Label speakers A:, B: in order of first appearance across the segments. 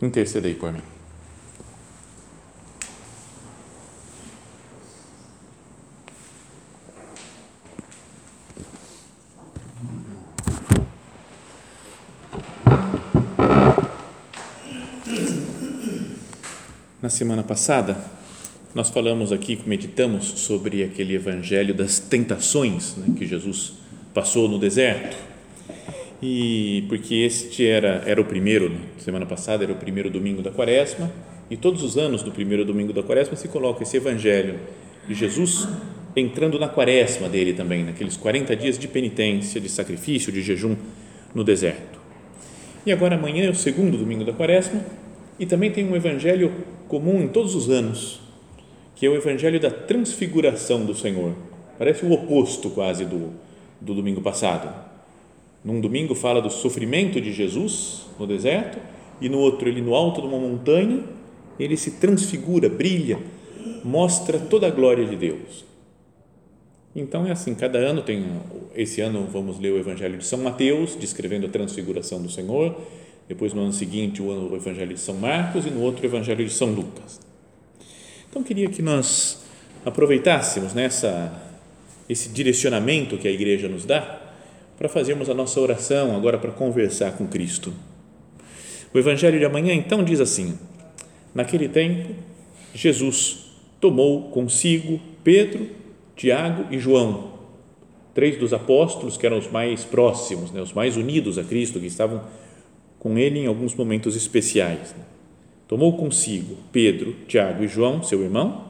A: intercedei por mim. Na semana passada, nós falamos aqui, meditamos sobre aquele evangelho das tentações né, que Jesus passou no deserto e porque este era era o primeiro semana passada era o primeiro domingo da quaresma e todos os anos do primeiro domingo da quaresma se coloca esse evangelho de Jesus entrando na quaresma dele também naqueles 40 dias de penitência de sacrifício de jejum no deserto. E agora amanhã é o segundo domingo da quaresma e também tem um evangelho comum em todos os anos que é o evangelho da transfiguração do Senhor. Parece o oposto quase do, do domingo passado num domingo fala do sofrimento de Jesus no deserto e no outro ele no alto de uma montanha, ele se transfigura, brilha, mostra toda a glória de Deus. Então é assim, cada ano tem esse ano vamos ler o Evangelho de São Mateus, descrevendo a transfiguração do Senhor, depois no ano seguinte o Evangelho de São Marcos e no outro o Evangelho de São Lucas. Então queria que nós aproveitássemos nessa esse direcionamento que a igreja nos dá para fazermos a nossa oração agora para conversar com Cristo. O Evangelho de amanhã então diz assim: Naquele tempo, Jesus tomou consigo Pedro, Tiago e João, três dos apóstolos que eram os mais próximos, né, os mais unidos a Cristo, que estavam com ele em alguns momentos especiais. Tomou consigo Pedro, Tiago e João, seu irmão,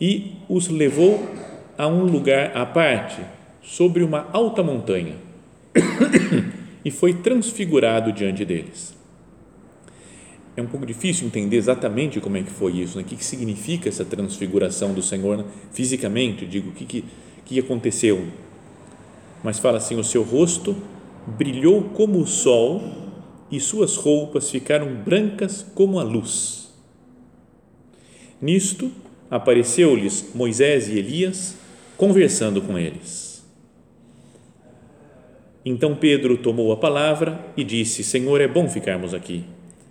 A: e os levou a um lugar à parte sobre uma alta montanha e foi transfigurado diante deles. É um pouco difícil entender exatamente como é que foi isso, né? o que, que significa essa transfiguração do Senhor né? fisicamente, digo, o que, que, que aconteceu. Mas fala assim: o seu rosto brilhou como o sol e suas roupas ficaram brancas como a luz. Nisto apareceu-lhes Moisés e Elias conversando com eles. Então Pedro tomou a palavra e disse: Senhor, é bom ficarmos aqui.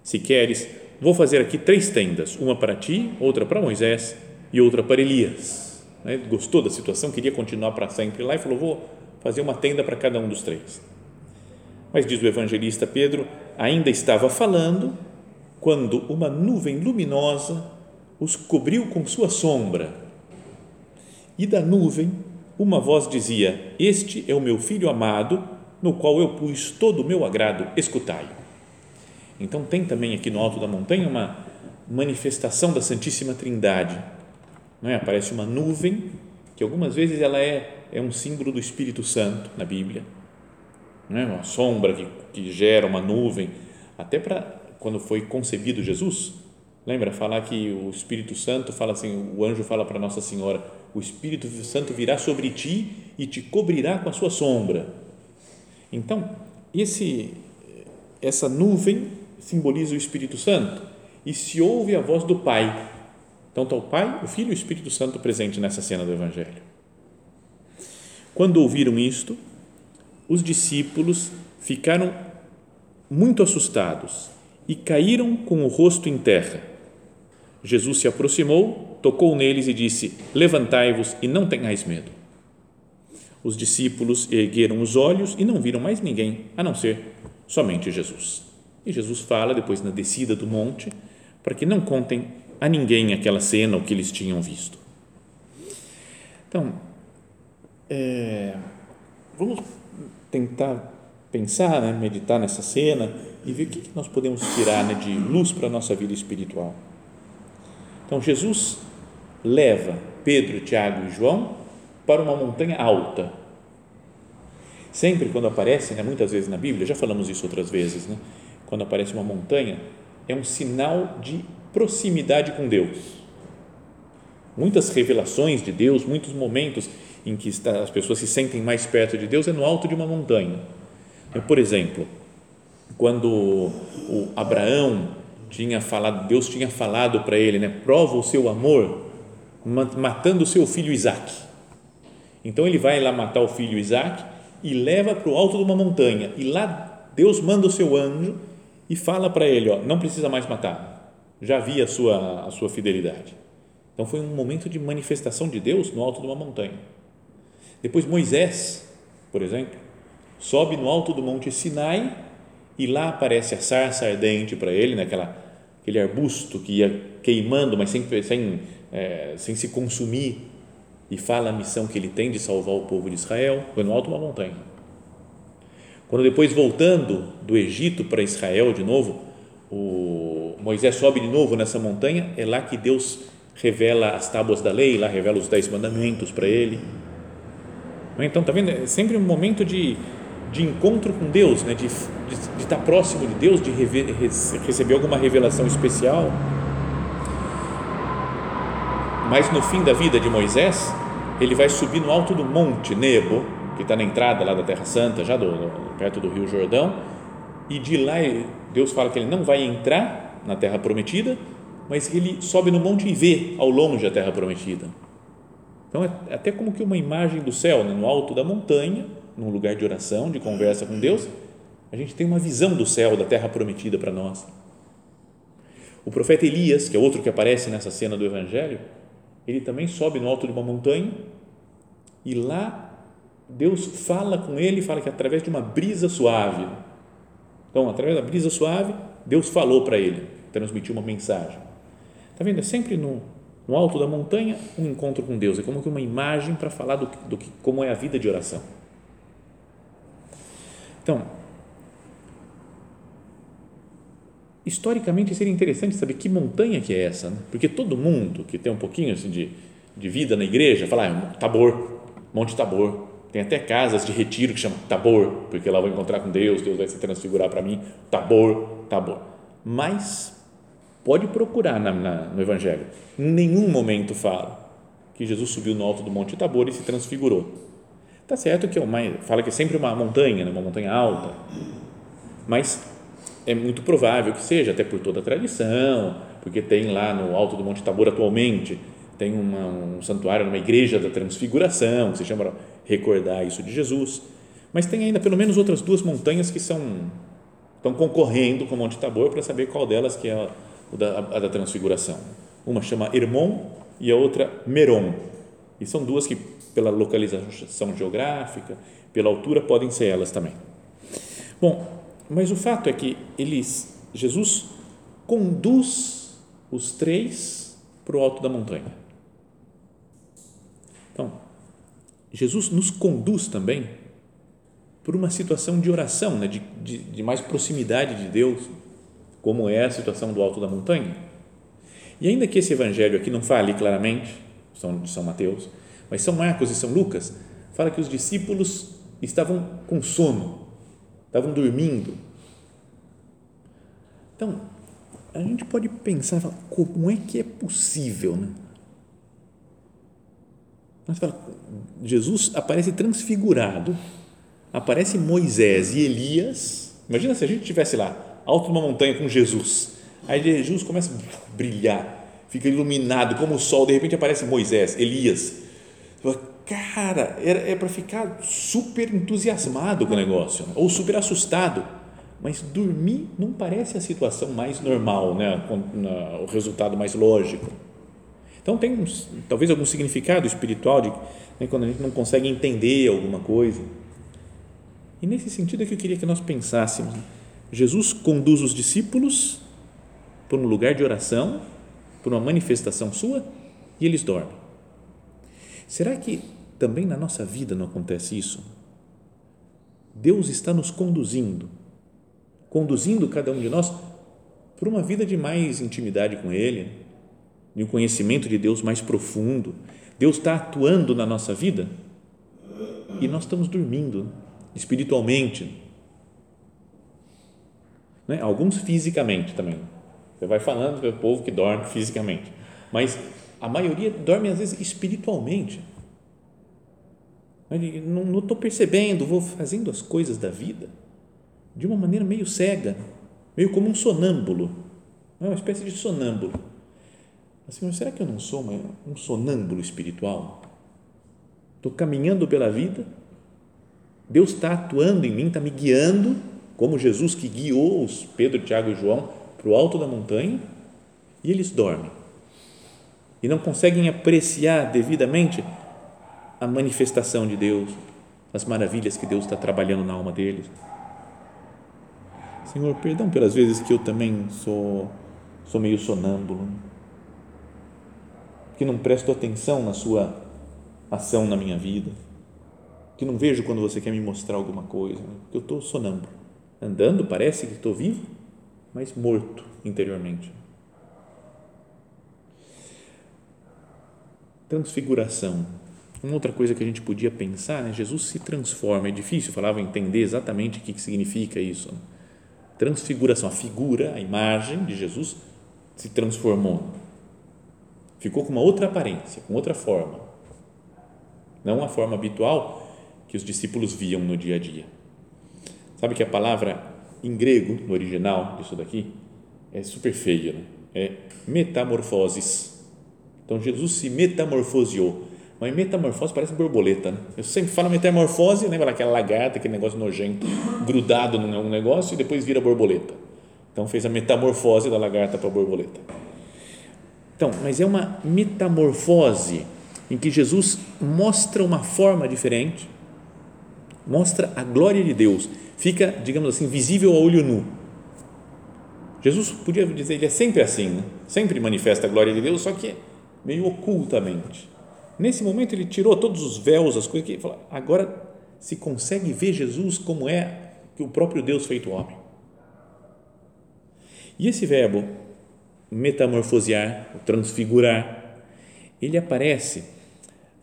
A: Se queres, vou fazer aqui três tendas: uma para ti, outra para Moisés e outra para Elias. Né? Gostou da situação, queria continuar para sempre lá e falou: Vou fazer uma tenda para cada um dos três. Mas diz o evangelista Pedro: ainda estava falando quando uma nuvem luminosa os cobriu com sua sombra. E da nuvem uma voz dizia: Este é o meu filho amado no qual eu pus todo o meu agrado, escutai. Então tem também aqui no alto da montanha uma manifestação da Santíssima Trindade. Não é? Aparece uma nuvem que algumas vezes ela é, é um símbolo do Espírito Santo na Bíblia. Não é? Uma sombra que, que gera uma nuvem, até para quando foi concebido Jesus. Lembra falar que o Espírito Santo fala assim, o anjo fala para Nossa Senhora, o Espírito Santo virá sobre ti e te cobrirá com a sua sombra então, esse, essa nuvem simboliza o Espírito Santo e se ouve a voz do Pai. Então está o Pai, o Filho e o Espírito Santo presente nessa cena do Evangelho. Quando ouviram isto, os discípulos ficaram muito assustados e caíram com o rosto em terra. Jesus se aproximou, tocou neles e disse: Levantai-vos e não tenhais medo. Os discípulos ergueram os olhos e não viram mais ninguém, a não ser somente Jesus. E Jesus fala depois na descida do monte para que não contem a ninguém aquela cena, o que eles tinham visto. Então, é, vamos tentar pensar, né, meditar nessa cena e ver o que nós podemos tirar né, de luz para a nossa vida espiritual. Então, Jesus leva Pedro, Tiago e João para uma montanha alta. Sempre quando aparece, né, muitas vezes na Bíblia, já falamos isso outras vezes, né, quando aparece uma montanha, é um sinal de proximidade com Deus. Muitas revelações de Deus, muitos momentos em que as pessoas se sentem mais perto de Deus é no alto de uma montanha. Por exemplo, quando Abraão tinha falado, Deus tinha falado para ele, né, prova o seu amor matando o seu filho Isaac. Então ele vai lá matar o filho Isaac e leva para o alto de uma montanha. E lá Deus manda o seu anjo e fala para ele, ó, não precisa mais matar. Já vi a sua a sua fidelidade. Então foi um momento de manifestação de Deus no alto de uma montanha. Depois Moisés, por exemplo, sobe no alto do monte Sinai e lá aparece a sarça ardente para ele, naquela né, aquele arbusto que ia queimando, mas sem, sem, é, sem se consumir, e fala a missão que ele tem de salvar o povo de Israel, foi no alto de uma montanha. Quando depois, voltando do Egito para Israel de novo, o Moisés sobe de novo nessa montanha, é lá que Deus revela as tábuas da lei, lá revela os dez mandamentos para ele. Então, tá vendo? É sempre um momento de de encontro com Deus, né? de, de, de estar próximo de Deus, de receber alguma revelação especial. Mas no fim da vida de Moisés, ele vai subir no alto do monte Nebo, que está na entrada lá da Terra Santa, já do, perto do Rio Jordão, e de lá Deus fala que ele não vai entrar na Terra Prometida, mas ele sobe no monte e vê ao longe a Terra Prometida. Então é até como que uma imagem do céu, né? no alto da montanha, num lugar de oração, de conversa com Deus, a gente tem uma visão do céu, da terra prometida para nós. O profeta Elias, que é outro que aparece nessa cena do Evangelho, ele também sobe no alto de uma montanha e lá Deus fala com ele, fala que através de uma brisa suave. Então, através da brisa suave, Deus falou para ele, transmitiu uma mensagem. Está vendo? É sempre no, no alto da montanha um encontro com Deus. É como que uma imagem para falar do, do como é a vida de oração. Então, historicamente seria interessante saber que montanha que é essa, né? porque todo mundo que tem um pouquinho assim, de, de vida na igreja fala, ah, Tabor, Monte Tabor, tem até casas de retiro que chamam Tabor, porque lá vou encontrar com Deus, Deus vai se transfigurar para mim, Tabor, Tabor. Mas pode procurar na, na, no Evangelho, em nenhum momento fala que Jesus subiu no alto do Monte Tabor e se transfigurou. Tá certo que é uma, fala que é sempre uma montanha, né, uma montanha alta, mas é muito provável que seja, até por toda a tradição, porque tem lá no alto do Monte Tabor atualmente, tem uma, um santuário, uma igreja da transfiguração, que se chama recordar isso de Jesus, mas tem ainda pelo menos outras duas montanhas que são estão concorrendo com o Monte Tabor para saber qual delas que é a, a, a da transfiguração. Uma chama Hermon e a outra Meron. E são duas que pela localização geográfica, pela altura, podem ser elas também. Bom, mas o fato é que eles, Jesus conduz os três para o alto da montanha. Então, Jesus nos conduz também por uma situação de oração, né, de, de, de mais proximidade de Deus, como é a situação do alto da montanha. E ainda que esse evangelho aqui não fale claramente, São, São Mateus, mas São Marcos e São Lucas fala que os discípulos estavam com sono, estavam dormindo. Então, a gente pode pensar, como é que é possível, né? Mas fala, Jesus aparece transfigurado, aparece Moisés e Elias. Imagina se a gente estivesse lá, alto de uma montanha com Jesus. Aí Jesus começa a brilhar, fica iluminado como o sol, de repente aparece Moisés, Elias Cara, é, para ficar super entusiasmado com o negócio, né? ou super assustado. Mas dormir não parece a situação mais normal, né? o resultado mais lógico. Então, tem talvez algum significado espiritual de né, quando a gente não consegue entender alguma coisa. E nesse sentido é que eu queria que nós pensássemos. Jesus conduz os discípulos por um lugar de oração, por uma manifestação sua, e eles dormem. Será que também na nossa vida não acontece isso? Deus está nos conduzindo, conduzindo cada um de nós para uma vida de mais intimidade com Ele, de um conhecimento de Deus mais profundo. Deus está atuando na nossa vida e nós estamos dormindo espiritualmente. né? alguns fisicamente também. Você vai falando do povo que dorme fisicamente, mas a maioria dorme às vezes espiritualmente. Não estou percebendo, vou fazendo as coisas da vida de uma maneira meio cega, meio como um sonâmbulo, uma espécie de sonâmbulo. Assim, será que eu não sou um sonâmbulo espiritual? Estou caminhando pela vida, Deus está atuando em mim, está me guiando, como Jesus que guiou os Pedro, Tiago e João para o alto da montanha, e eles dormem e não conseguem apreciar devidamente a manifestação de Deus, as maravilhas que Deus está trabalhando na alma deles. Senhor, perdão pelas vezes que eu também sou, sou meio sonâmbulo, que não presto atenção na Sua ação na minha vida, que não vejo quando você quer me mostrar alguma coisa, que eu estou sonâmbulo. Andando, parece que estou vivo, mas morto interiormente. Transfiguração. Uma outra coisa que a gente podia pensar, né? Jesus se transforma. É difícil, falava entender exatamente o que significa isso. Né? Transfiguração, a figura, a imagem de Jesus se transformou. Ficou com uma outra aparência, com outra forma. Não a forma habitual que os discípulos viam no dia a dia. Sabe que a palavra em grego, no original disso daqui, é super feia, né? é metamorfoses. Então Jesus se metamorfoseou. Mas metamorfose parece borboleta, né? Eu sempre falo metamorfose, lembra aquela lagarta, aquele negócio nojento, grudado num negócio e depois vira borboleta. Então fez a metamorfose da lagarta para a borboleta. Então, mas é uma metamorfose em que Jesus mostra uma forma diferente, mostra a glória de Deus, fica, digamos assim, visível a olho nu. Jesus podia dizer, ele é sempre assim, né? sempre manifesta a glória de Deus, só que meio ocultamente. Nesse momento ele tirou todos os véus, as coisas que falou, agora se consegue ver Jesus como é que o próprio Deus feito homem. E esse verbo metamorfosear, transfigurar, ele aparece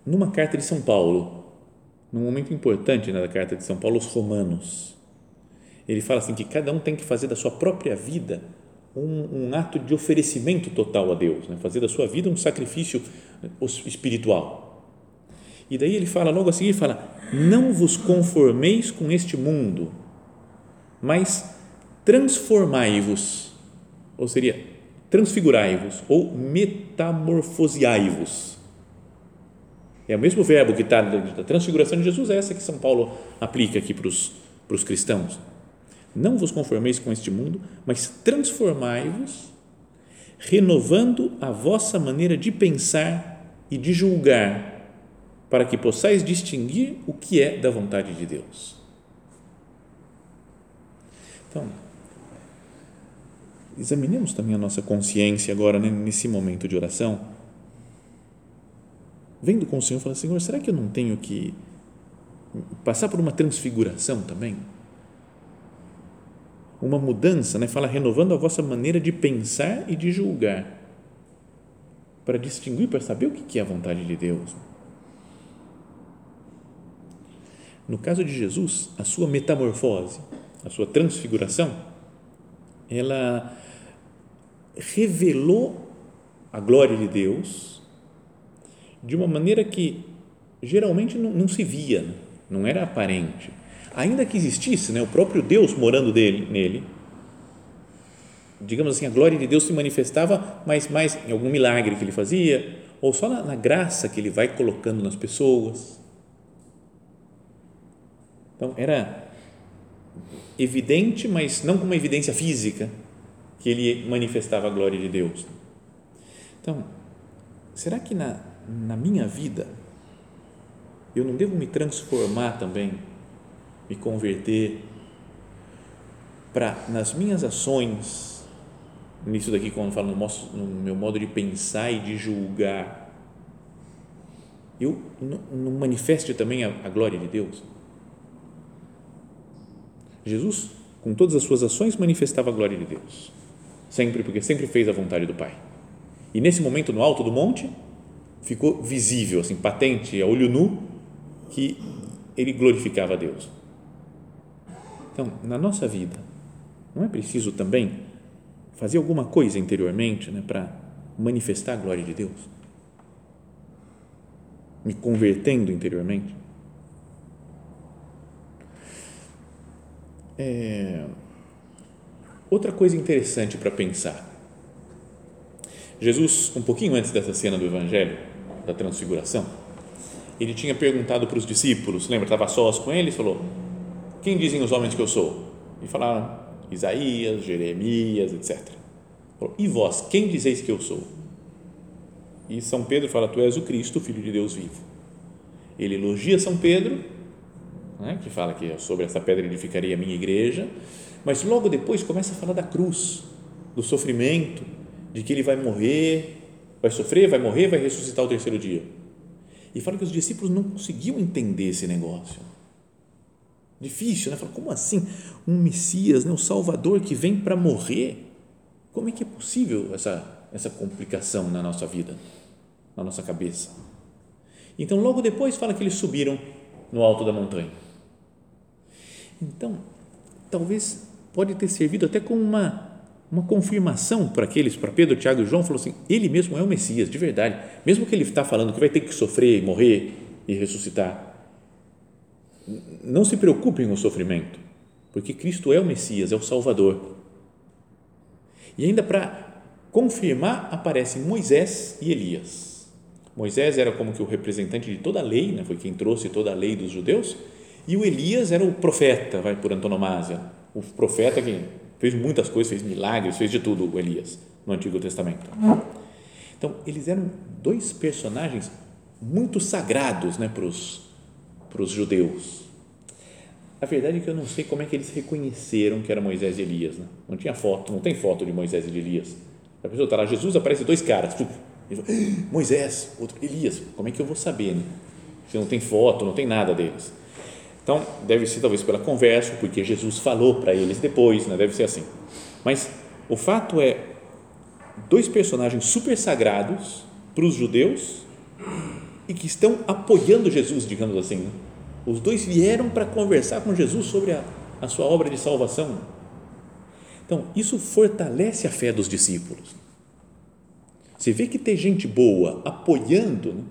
A: numa carta de São Paulo, num momento importante na carta de São Paulo aos Romanos. Ele fala assim que cada um tem que fazer da sua própria vida um, um ato de oferecimento total a Deus, né? fazer da sua vida um sacrifício espiritual. E daí ele fala logo a seguir, fala, não vos conformeis com este mundo, mas transformai-vos, ou seria, transfigurai-vos, ou metamorfoseai-vos. É o mesmo verbo que está da transfiguração de Jesus, é essa que São Paulo aplica aqui para os, para os cristãos. Não vos conformeis com este mundo, mas transformai-vos, renovando a vossa maneira de pensar e de julgar, para que possais distinguir o que é da vontade de Deus. Então, examinemos também a nossa consciência agora, né, nesse momento de oração vendo com o Senhor, fala, Senhor, será que eu não tenho que passar por uma transfiguração também? Uma mudança, né? fala renovando a vossa maneira de pensar e de julgar, para distinguir, para saber o que é a vontade de Deus. No caso de Jesus, a sua metamorfose, a sua transfiguração, ela revelou a glória de Deus de uma maneira que geralmente não, não se via, né? não era aparente. Ainda que existisse né, o próprio Deus morando dele, nele, digamos assim, a glória de Deus se manifestava, mas mais em algum milagre que ele fazia, ou só na, na graça que ele vai colocando nas pessoas. Então, era evidente, mas não com uma evidência física, que ele manifestava a glória de Deus. Então, será que na, na minha vida, eu não devo me transformar também, me converter para nas minhas ações, nisso daqui quando falo no, meu modo de pensar e de julgar, eu não manifeste também a, a glória de Deus? Jesus, com todas as suas ações, manifestava a glória de Deus, sempre, porque sempre fez a vontade do Pai. E nesse momento, no alto do monte, ficou visível, assim, patente, a olho nu, que ele glorificava a Deus. Então, na nossa vida, não é preciso também fazer alguma coisa interiormente né, para manifestar a glória de Deus? Me convertendo interiormente? É, outra coisa interessante para pensar. Jesus, um pouquinho antes dessa cena do Evangelho, da Transfiguração, ele tinha perguntado para os discípulos, lembra, estava sós com eles, falou: Quem dizem os homens que eu sou? E falaram: Isaías, Jeremias, etc. E vós, quem dizeis que eu sou? E São Pedro fala: Tu és o Cristo, filho de Deus vivo. Ele elogia São Pedro né, que fala que sobre essa pedra edificaria a minha igreja, mas logo depois começa a falar da cruz, do sofrimento, de que ele vai morrer, vai sofrer, vai morrer, vai ressuscitar o terceiro dia. E fala que os discípulos não conseguiam entender esse negócio. Difícil, né? Como assim? Um Messias, né? um Salvador que vem para morrer? Como é que é possível essa, essa complicação na nossa vida, na nossa cabeça? Então, logo depois, fala que eles subiram no alto da montanha. Então, talvez pode ter servido até como uma, uma confirmação para aqueles, para Pedro, Tiago e João, falou assim, ele mesmo é o Messias, de verdade, mesmo que ele está falando que vai ter que sofrer, morrer e ressuscitar, não se preocupem com o sofrimento, porque Cristo é o Messias, é o Salvador. E ainda para confirmar, aparecem Moisés e Elias. Moisés era como que o representante de toda a lei, né? foi quem trouxe toda a lei dos judeus, e o Elias era o profeta, vai por antonomasia, o profeta que fez muitas coisas, fez milagres, fez de tudo o Elias no Antigo Testamento. Então, eles eram dois personagens muito sagrados né, para os judeus. A verdade é que eu não sei como é que eles reconheceram que era Moisés e Elias. Né? Não tinha foto, não tem foto de Moisés e de Elias. A pessoa está lá, Jesus aparece dois caras. Fala, ah, Moisés, outro Elias. Como é que eu vou saber? Né? Se não tem foto, não tem nada deles. Então, deve ser talvez pela conversa, porque Jesus falou para eles depois, né? deve ser assim. Mas o fato é, dois personagens super sagrados para os judeus e que estão apoiando Jesus, digamos assim. Né? Os dois vieram para conversar com Jesus sobre a, a sua obra de salvação. Então, isso fortalece a fé dos discípulos. Você vê que tem gente boa apoiando, né?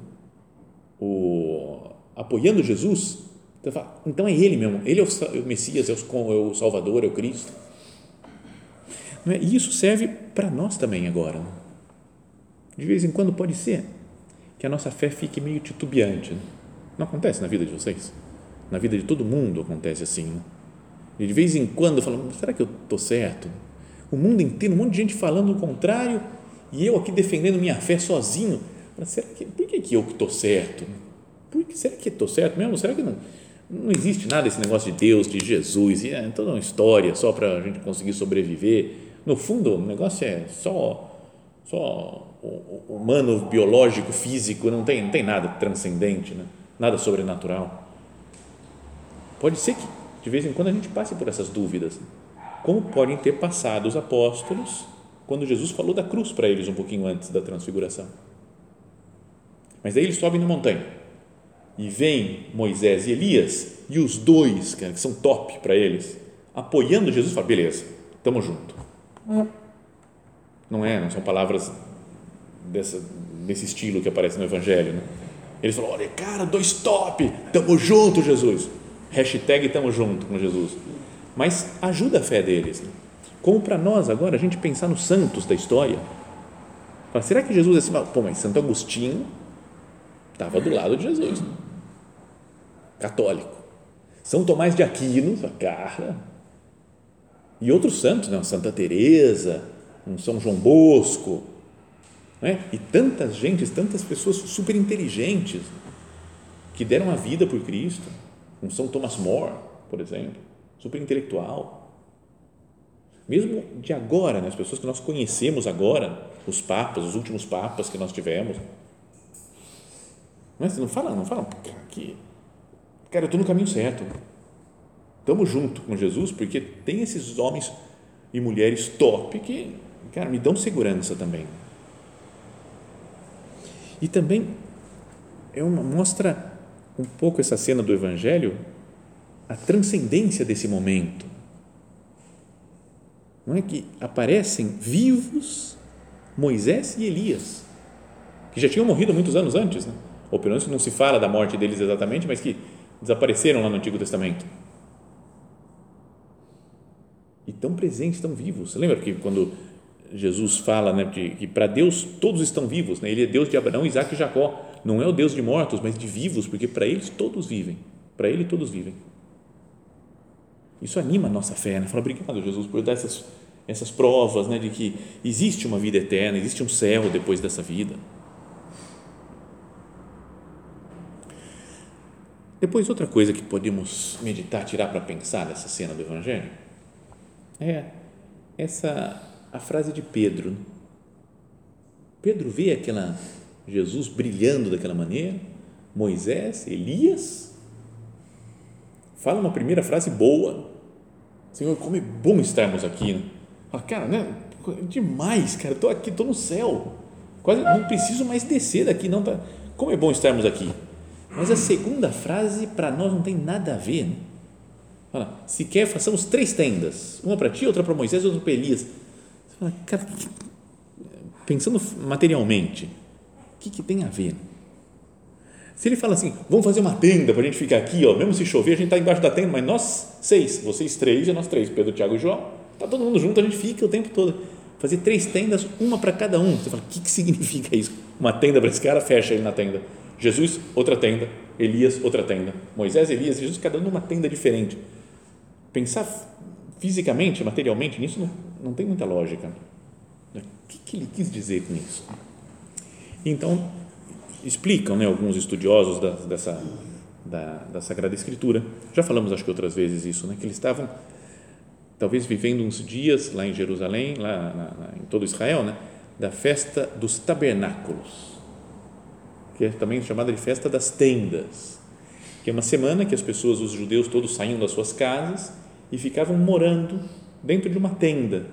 A: o, apoiando Jesus, então, fala, então é ele mesmo, ele é o Messias, é o Salvador, é o Cristo. É? E isso serve para nós também agora. Né? De vez em quando pode ser que a nossa fé fique meio titubeante. Né? Não acontece na vida de vocês? Na vida de todo mundo acontece assim. Né? E de vez em quando falando, será que eu estou certo? O mundo inteiro, um monte de gente falando o contrário e eu aqui defendendo minha fé sozinho. Será que, por que, que eu estou certo? Por que, será que estou certo mesmo? Será que não? não existe nada esse negócio de Deus, de Jesus, é toda uma história só para a gente conseguir sobreviver. No fundo, o negócio é só, só humano, biológico, físico, não tem, não tem nada transcendente, né? Nada sobrenatural. Pode ser que de vez em quando a gente passe por essas dúvidas, como podem ter passado os apóstolos quando Jesus falou da cruz para eles um pouquinho antes da transfiguração. Mas aí eles sobem na montanha e vem Moisés e Elias e os dois, que são top para eles, apoiando Jesus, fala, beleza, estamos junto. Não é, não são palavras dessa, desse estilo que aparece no Evangelho, né? Eles falam, olha, cara, dois top, estamos junto, Jesus. Hashtag estamos junto com Jesus. Mas ajuda a fé deles. Né? Como para nós agora, a gente pensar nos santos da história. Fala, será que Jesus é assim? Pô, mas Santo Agostinho estava do lado de Jesus. Né? Católico. São Tomás de Aquino, cara. E outros santos, né? Santa Teresa, um São João Bosco, né? E tantas gentes, tantas pessoas super inteligentes que deram a vida por Cristo. Um São Thomas More, por exemplo, super intelectual. Mesmo de agora, né? as pessoas que nós conhecemos agora, os papas, os últimos papas que nós tivemos, mas não fala, não fala que, cara, eu estou no caminho certo. Estamos junto com Jesus, porque tem esses homens e mulheres top que, cara, me dão segurança também. E também é uma, mostra um pouco essa cena do Evangelho, a transcendência desse momento. não é que aparecem vivos Moisés e Elias, que já tinham morrido muitos anos antes, né? ou pelo menos não se fala da morte deles exatamente, mas que desapareceram lá no Antigo Testamento. E tão presentes, tão vivos. Lembra que quando Jesus fala né, que, que para Deus todos estão vivos, né? Ele é Deus de Abraão, Isaac e Jacó. Não é o Deus de mortos, mas de vivos, porque para eles todos vivem. Para Ele todos vivem. Isso anima a nossa fé, né? Fala, obrigado, Jesus, por dar essas, essas provas né, de que existe uma vida eterna, existe um céu depois dessa vida. Depois, outra coisa que podemos meditar, tirar para pensar dessa cena do Evangelho é essa a frase de Pedro. Pedro vê aquela Jesus brilhando daquela maneira, Moisés, Elias, fala uma primeira frase boa. Senhor, como é bom estarmos aqui. Né? Cara, né? Demais, cara. Estou aqui, estou no céu. Quase não preciso mais descer daqui, não tá. Como é bom estarmos aqui. Mas a segunda frase para nós não tem nada a ver. Né? Fala, se quer, façamos três tendas, uma para ti, outra para Moisés, outra para Elias. Fala, cara, pensando materialmente, o que, que tem a ver? Se ele fala assim, vamos fazer uma tenda para a gente ficar aqui, ó, mesmo se chover, a gente está embaixo da tenda, mas nós seis, vocês três e nós três, Pedro, Tiago e João, está todo mundo junto, a gente fica o tempo todo. Fazer três tendas, uma para cada um. Você fala, o que, que significa isso? Uma tenda para esse cara, fecha ele na tenda. Jesus, outra tenda. Elias, outra tenda. Moisés, Elias, Jesus, cada um numa tenda diferente. Pensar fisicamente, materialmente nisso não, tem muita lógica. O que, ele quis dizer com isso? Então, explicam né, alguns estudiosos da, dessa da, da Sagrada Escritura, já falamos acho que outras vezes isso, né, que eles estavam talvez vivendo uns dias lá em Jerusalém, lá na, em todo Israel, né, da festa dos tabernáculos, que é também chamada de festa das tendas, que é uma semana que as pessoas, os judeus todos saíam das suas casas e ficavam morando dentro de uma tenda,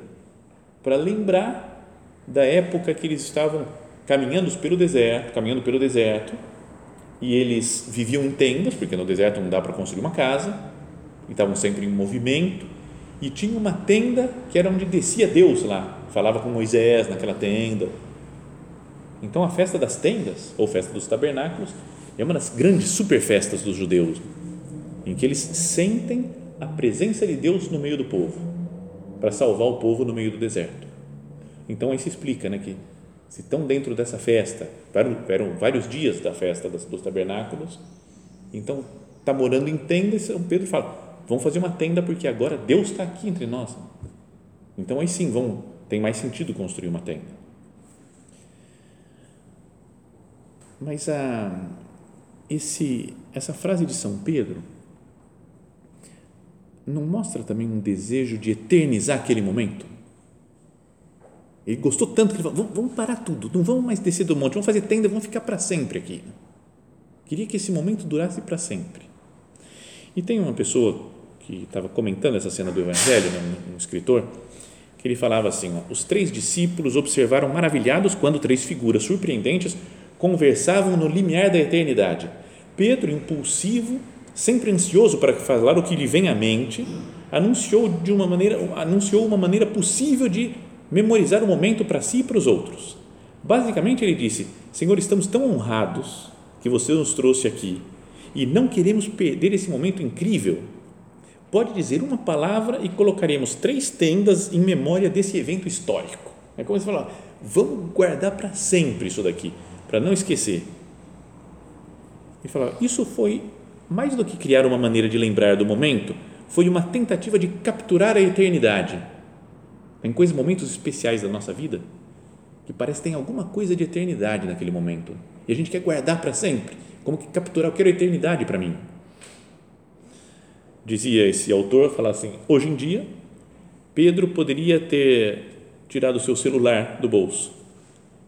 A: para lembrar da época que eles estavam caminhando pelo deserto, caminhando pelo deserto, e eles viviam em tendas, porque no deserto não dá para construir uma casa, e estavam sempre em movimento, e tinha uma tenda que era onde descia Deus lá, falava com Moisés naquela tenda. Então a festa das tendas, ou festa dos tabernáculos, é uma das grandes super festas dos judeus, em que eles sentem a presença de Deus no meio do povo, para salvar o povo no meio do deserto. Então aí se explica né, que se estão dentro dessa festa, eram vários dias da festa dos, tabernáculos, então está morando em tenda e São Pedro fala, vamos fazer uma tenda porque agora Deus está aqui entre nós. Então aí sim, vão, tem mais sentido construir uma tenda. Mas a, esse, essa frase de São Pedro não mostra também um desejo de eternizar aquele momento? Ele gostou tanto que ele falou: vamos, parar tudo, não vamos mais descer do monte, vamos fazer tenda, vamos ficar para sempre aqui. Queria que esse momento durasse para sempre. E tem uma pessoa que estava comentando essa cena do Evangelho, né, um escritor, que ele falava assim: ó, os três discípulos observaram maravilhados quando três figuras surpreendentes conversavam no limiar da eternidade. Pedro, impulsivo, sempre ansioso para falar o que lhe vem à mente, anunciou de uma maneira, anunciou uma maneira possível de memorizar o momento para si e para os outros. Basicamente, ele disse: Senhor, estamos tão honrados que você nos trouxe aqui e não queremos perder esse momento incrível. Pode dizer uma palavra e colocaremos três tendas em memória desse evento histórico. É como se falar: vamos guardar para sempre isso daqui, para não esquecer. Ele falou: Isso foi mais do que criar uma maneira de lembrar do momento, foi uma tentativa de capturar a eternidade tem coisas, momentos especiais da nossa vida que parece que tem alguma coisa de eternidade naquele momento e a gente quer guardar para sempre. Como que capturar? Eu quero a eternidade para mim. Dizia esse autor, falar assim: hoje em dia, Pedro poderia ter tirado o seu celular do bolso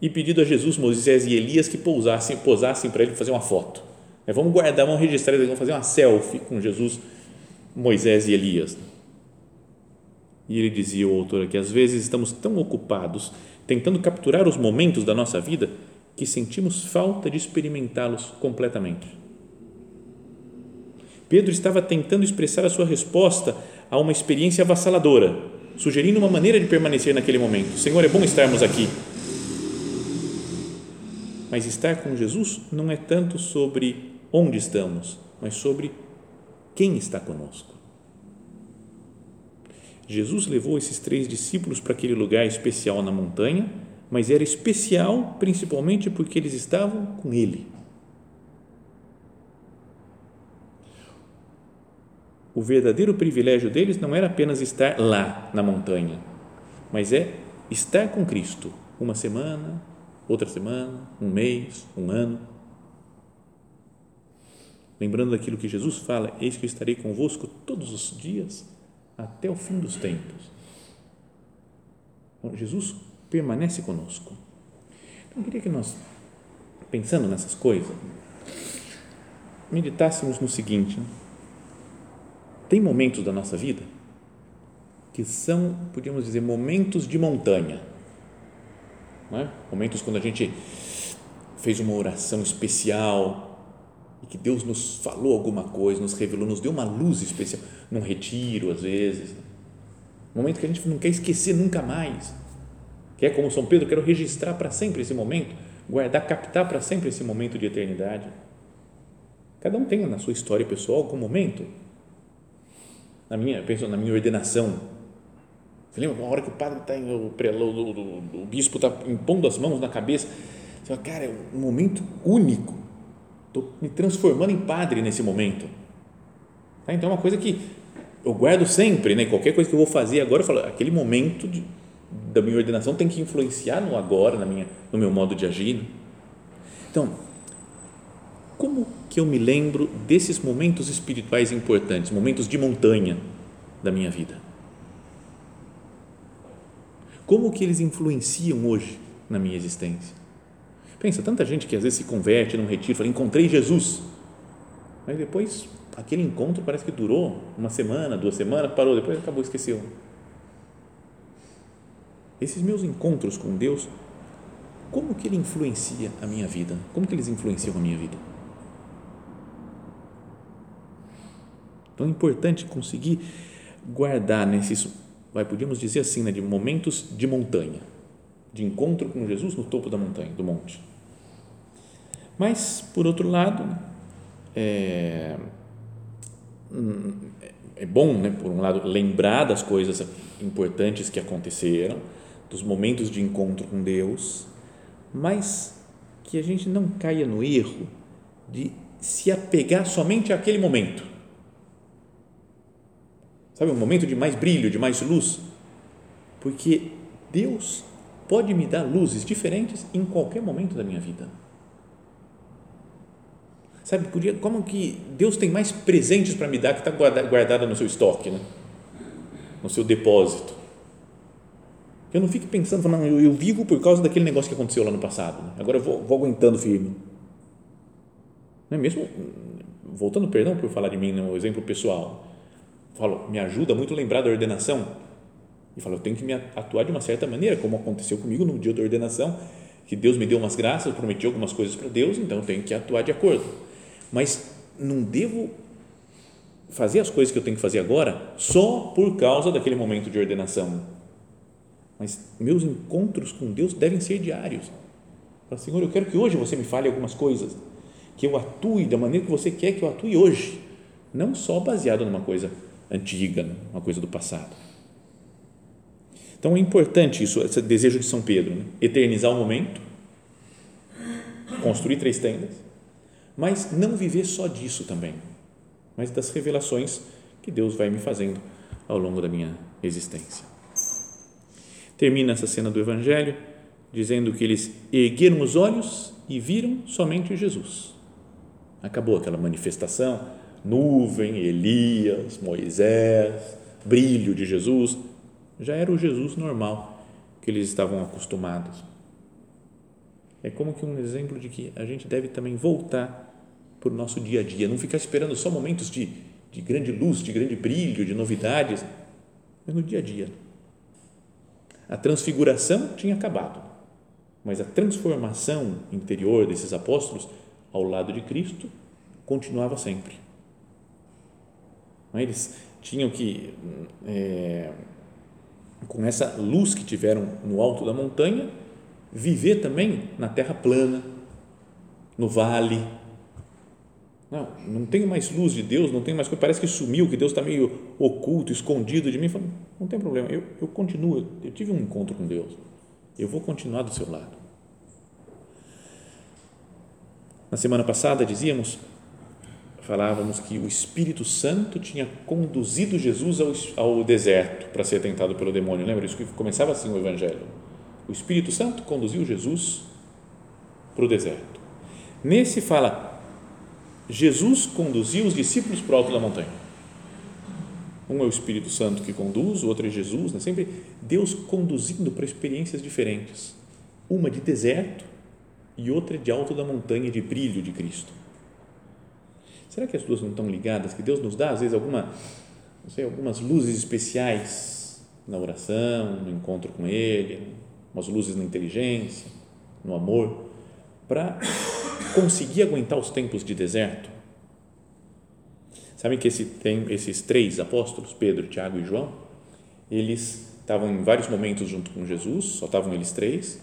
A: e pedido a Jesus, Moisés e Elias que pousassem, para ele fazer uma foto. É, vamos guardar, vamos registrar, vamos fazer uma selfie com Jesus, Moisés e Elias. E ele dizia, o autor aqui, às vezes estamos tão ocupados tentando capturar os momentos da nossa vida que sentimos falta de experimentá-los completamente. Pedro estava tentando expressar a sua resposta a uma experiência avassaladora, sugerindo uma maneira de permanecer naquele momento. Senhor, é bom estarmos aqui. Mas estar com Jesus não é tanto sobre onde estamos, mas sobre quem está conosco. Jesus levou esses três discípulos para aquele lugar especial na montanha, mas era especial principalmente porque eles estavam com Ele. O verdadeiro privilégio deles não era apenas estar lá na montanha, mas é estar com Cristo uma semana, outra semana, um mês, um ano. Lembrando daquilo que Jesus fala: Eis que eu estarei convosco todos os dias até o fim dos tempos. Então, Jesus permanece conosco. Então, eu queria que nós, pensando nessas coisas, meditássemos no seguinte: né? tem momentos da nossa vida que são, podíamos dizer, momentos de montanha. É? Momentos quando a gente fez uma oração especial e que Deus nos falou alguma coisa, nos revelou, nos deu uma luz especial, num retiro às vezes. Momento que a gente não quer esquecer nunca mais. Que é como São Pedro, quero registrar para sempre esse momento, guardar, captar para sempre esse momento de eternidade. Cada um tem na sua história pessoal algum momento. Na minha, penso na minha ordenação. Você lembra uma hora que o padre está, o, o, o, o bispo está impondo as mãos na cabeça? Você fala, cara, é um momento único Estou me transformando em padre nesse momento. Tá? Então é uma coisa que eu guardo sempre, né? Qualquer coisa que eu vou fazer agora, eu falo, aquele momento de, da minha ordenação tem que influenciar no agora, na minha, no meu modo de agir. Né? Então, como que eu me lembro desses momentos espirituais importantes, momentos de montanha da minha vida? Como que eles influenciam hoje na minha existência? Pensa, tanta gente que às vezes se converte num retiro, fala, encontrei Jesus. Mas depois, aquele encontro parece que durou uma semana, duas semanas, parou, depois acabou, esqueceu. Esses meus encontros com Deus, como que ele influencia a minha vida? Como que eles influenciam a minha vida? Então é importante conseguir guardar nesses, vai, podíamos dizer assim, né, de momentos de montanha, de encontro com Jesus no topo da montanha, do monte mas, por outro lado, é, é bom, né, por um lado, lembrar das coisas importantes que aconteceram, dos momentos de encontro com Deus, mas que a gente não caia no erro de se apegar somente àquele momento. Sabe, um momento de mais brilho, de mais luz, porque Deus pode me dar luzes diferentes em qualquer momento da minha vida. Sabe, como que Deus tem mais presentes para me dar que está guardada no seu estoque, né? no seu depósito. Eu não fique pensando, não, eu, eu, vivo por causa daquele negócio que aconteceu lá no passado. Né? Agora eu vou, vou, aguentando firme. Não é mesmo? Voltando, perdão por falar de mim, no né, exemplo pessoal. Falo, me ajuda muito a lembrar da ordenação. E falo, eu tenho que me atuar de uma certa maneira, como aconteceu comigo no dia da ordenação, que Deus me deu umas graças, prometi algumas coisas para Deus, então eu tenho que atuar de acordo mas não devo fazer as coisas que eu tenho que fazer agora só por causa daquele momento de ordenação. Mas meus encontros com Deus devem ser diários. Fala, Senhor, eu quero que hoje você me fale algumas coisas, que eu atue da maneira que você quer que eu atue hoje, não só baseado numa coisa antiga, uma coisa do passado. Então é importante isso, esse desejo de São Pedro, né? eternizar o momento, construir três tendas mas não viver só disso também, mas das revelações que Deus vai me fazendo ao longo da minha existência. Termina essa cena do Evangelho dizendo que eles ergueram os olhos e viram somente Jesus. Acabou aquela manifestação, nuvem, Elias, Moisés, brilho de Jesus, já era o Jesus normal que eles estavam acostumados. É como que um exemplo de que a gente deve também voltar o nosso dia a dia, não ficar esperando só momentos de, de grande luz, de grande brilho, de novidades, mas no dia a dia. A transfiguração tinha acabado, mas a transformação interior desses apóstolos ao lado de Cristo continuava sempre. Eles tinham que é, com essa luz que tiveram no alto da montanha, viver também na terra plana, no vale. Não, não tenho mais luz de Deus, não tenho mais coisa, parece que sumiu, que Deus está meio oculto, escondido de mim. Falo, não tem problema, eu, eu continuo, eu tive um encontro com Deus, eu vou continuar do seu lado. Na semana passada dizíamos, falávamos que o Espírito Santo tinha conduzido Jesus ao, ao deserto para ser tentado pelo demônio. Lembra isso que começava assim o Evangelho? O Espírito Santo conduziu Jesus para o deserto. Nesse fala, Jesus conduziu os discípulos para o alto da montanha. Um é o Espírito Santo que conduz, o outro é Jesus, né? sempre Deus conduzindo para experiências diferentes. Uma de deserto e outra de alto da montanha de brilho de Cristo. Será que as duas não estão ligadas? Que Deus nos dá, às vezes, alguma, não sei, algumas luzes especiais na oração, no encontro com Ele, umas luzes na inteligência, no amor, para conseguir aguentar os tempos de deserto. Sabem que esse, tem, esses três apóstolos, Pedro, Tiago e João, eles estavam em vários momentos junto com Jesus, só estavam eles três,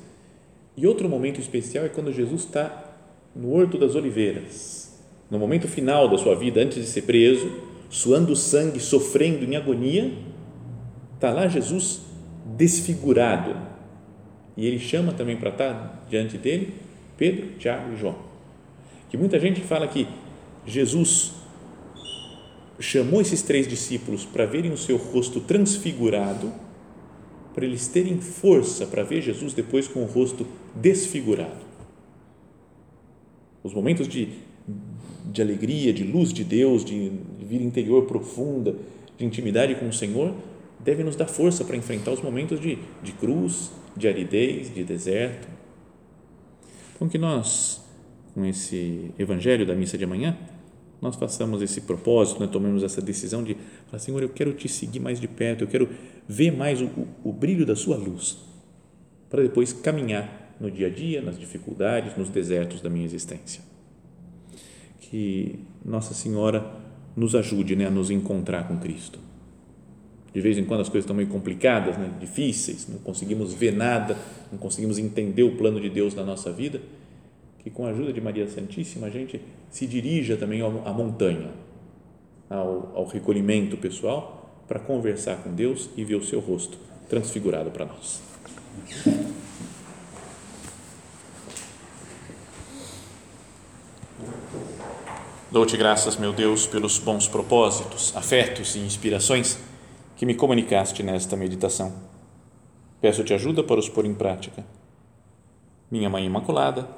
A: e outro momento especial é quando Jesus está no Horto das Oliveiras, no momento final da sua vida, antes de ser preso, suando sangue, sofrendo em agonia, está lá Jesus desfigurado. E ele chama também para estar diante dele Pedro, Tiago e João. Que muita gente fala que Jesus chamou esses três discípulos para verem o seu rosto transfigurado para eles terem força para ver Jesus depois com o rosto desfigurado. Os momentos de, de alegria, de luz de Deus, de vida interior profunda, de intimidade com o Senhor, devem nos dar força para enfrentar os momentos de, de cruz, de aridez, de deserto. Então, que nós, com esse evangelho da missa de amanhã, nós façamos esse propósito, né, tomemos essa decisão de falar, Senhor, eu quero te seguir mais de perto, eu quero ver mais o, o, o brilho da sua luz, para depois caminhar no dia a dia, nas dificuldades, nos desertos da minha existência. Que Nossa Senhora nos ajude né, a nos encontrar com Cristo. De vez em quando as coisas estão meio complicadas, né, difíceis, não conseguimos ver nada, não conseguimos entender o plano de Deus na nossa vida que com a ajuda de Maria Santíssima a gente se dirija também à montanha, ao, ao recolhimento pessoal, para conversar com Deus e ver o seu rosto transfigurado para nós. Dou-te graças, meu Deus, pelos bons propósitos, afetos e inspirações que me comunicaste nesta meditação. Peço-te ajuda para os pôr em prática. Minha Mãe Imaculada,